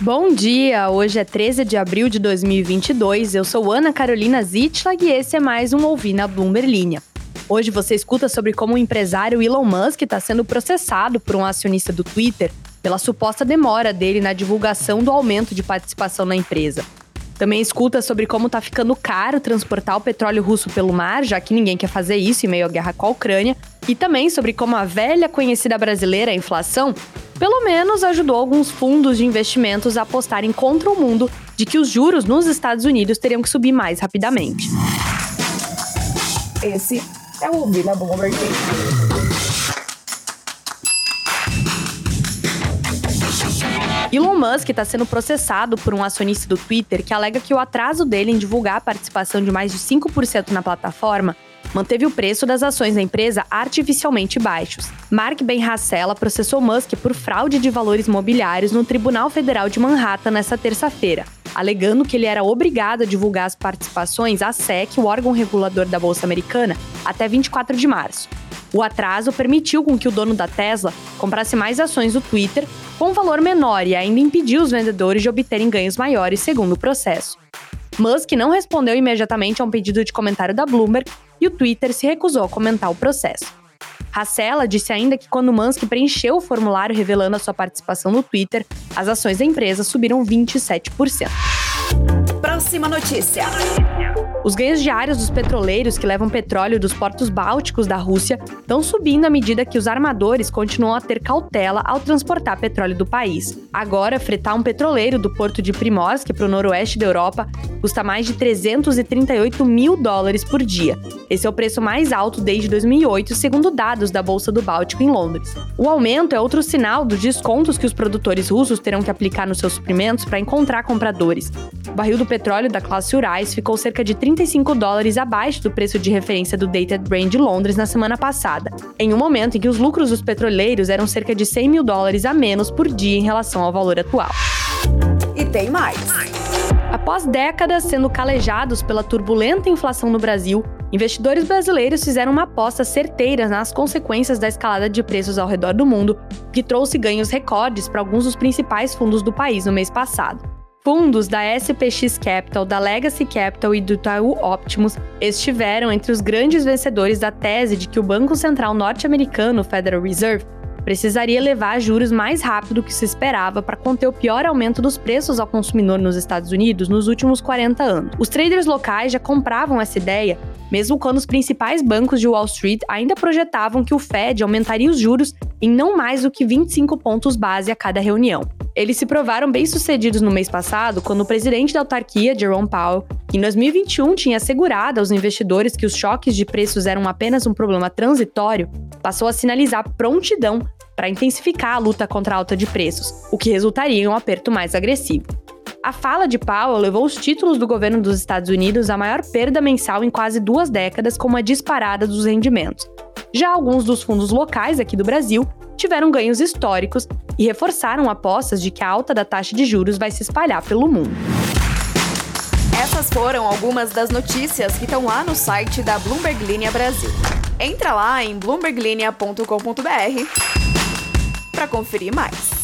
Bom dia! Hoje é 13 de abril de 2022. Eu sou Ana Carolina Zitlag e esse é mais um Ouvir na Bloomberg. Hoje você escuta sobre como o empresário Elon Musk está sendo processado por um acionista do Twitter pela suposta demora dele na divulgação do aumento de participação na empresa. Também escuta sobre como está ficando caro transportar o petróleo russo pelo mar, já que ninguém quer fazer isso em meio à guerra com a Ucrânia, e também sobre como a velha conhecida brasileira, a inflação, pelo menos ajudou alguns fundos de investimentos a apostarem contra o mundo de que os juros nos Estados Unidos teriam que subir mais rapidamente. Esse é o na Bloomberg. Elon Musk está sendo processado por um acionista do Twitter que alega que o atraso dele em divulgar a participação de mais de 5% na plataforma manteve o preço das ações da empresa artificialmente baixos. Mark Ben Hassela processou Musk por fraude de valores mobiliários no Tribunal Federal de Manhattan nesta terça-feira, alegando que ele era obrigado a divulgar as participações à SEC, o órgão regulador da Bolsa Americana, até 24 de março. O atraso permitiu com que o dono da Tesla comprasse mais ações do Twitter com valor menor e ainda impediu os vendedores de obterem ganhos maiores, segundo o processo. Musk não respondeu imediatamente a um pedido de comentário da Bloomberg e o Twitter se recusou a comentar o processo. Hassela disse ainda que quando Musk preencheu o formulário revelando a sua participação no Twitter, as ações da empresa subiram 27%. Próxima notícia. Os ganhos diários dos petroleiros que levam petróleo dos portos bálticos da Rússia estão subindo à medida que os armadores continuam a ter cautela ao transportar petróleo do país. Agora, fretar um petroleiro do porto de Primorsk para o noroeste da Europa custa mais de 338 mil dólares por dia. Esse é o preço mais alto desde 2008, segundo dados da Bolsa do Báltico em Londres. O aumento é outro sinal dos descontos que os produtores russos terão que aplicar nos seus suprimentos para encontrar compradores. O barril do petróleo da classe Urais ficou cerca de 35 dólares abaixo do preço de referência do Dated Brent de Londres na semana passada, em um momento em que os lucros dos petroleiros eram cerca de 100 mil dólares a menos por dia em relação ao valor atual. E tem mais. Após décadas sendo calejados pela turbulenta inflação no Brasil, investidores brasileiros fizeram uma aposta certeira nas consequências da escalada de preços ao redor do mundo, que trouxe ganhos recordes para alguns dos principais fundos do país no mês passado. Fundos da SPX Capital, da Legacy Capital e do Itaú Optimus estiveram entre os grandes vencedores da tese de que o Banco Central norte-americano, Federal Reserve, precisaria levar juros mais rápido que se esperava para conter o pior aumento dos preços ao consumidor nos Estados Unidos nos últimos 40 anos. Os traders locais já compravam essa ideia, mesmo quando os principais bancos de Wall Street ainda projetavam que o Fed aumentaria os juros em não mais do que 25 pontos base a cada reunião. Eles se provaram bem-sucedidos no mês passado, quando o presidente da autarquia, Jerome Powell, que em 2021 tinha assegurado aos investidores que os choques de preços eram apenas um problema transitório, passou a sinalizar prontidão para intensificar a luta contra a alta de preços, o que resultaria em um aperto mais agressivo. A fala de Powell levou os títulos do governo dos Estados Unidos à maior perda mensal em quase duas décadas, com uma disparada dos rendimentos. Já alguns dos fundos locais aqui do Brasil tiveram ganhos históricos e reforçaram apostas de que a alta da taxa de juros vai se espalhar pelo mundo. Essas foram algumas das notícias que estão lá no site da Bloomberg Linha Brasil. Entra lá em bloomberglinea.com.br para conferir mais.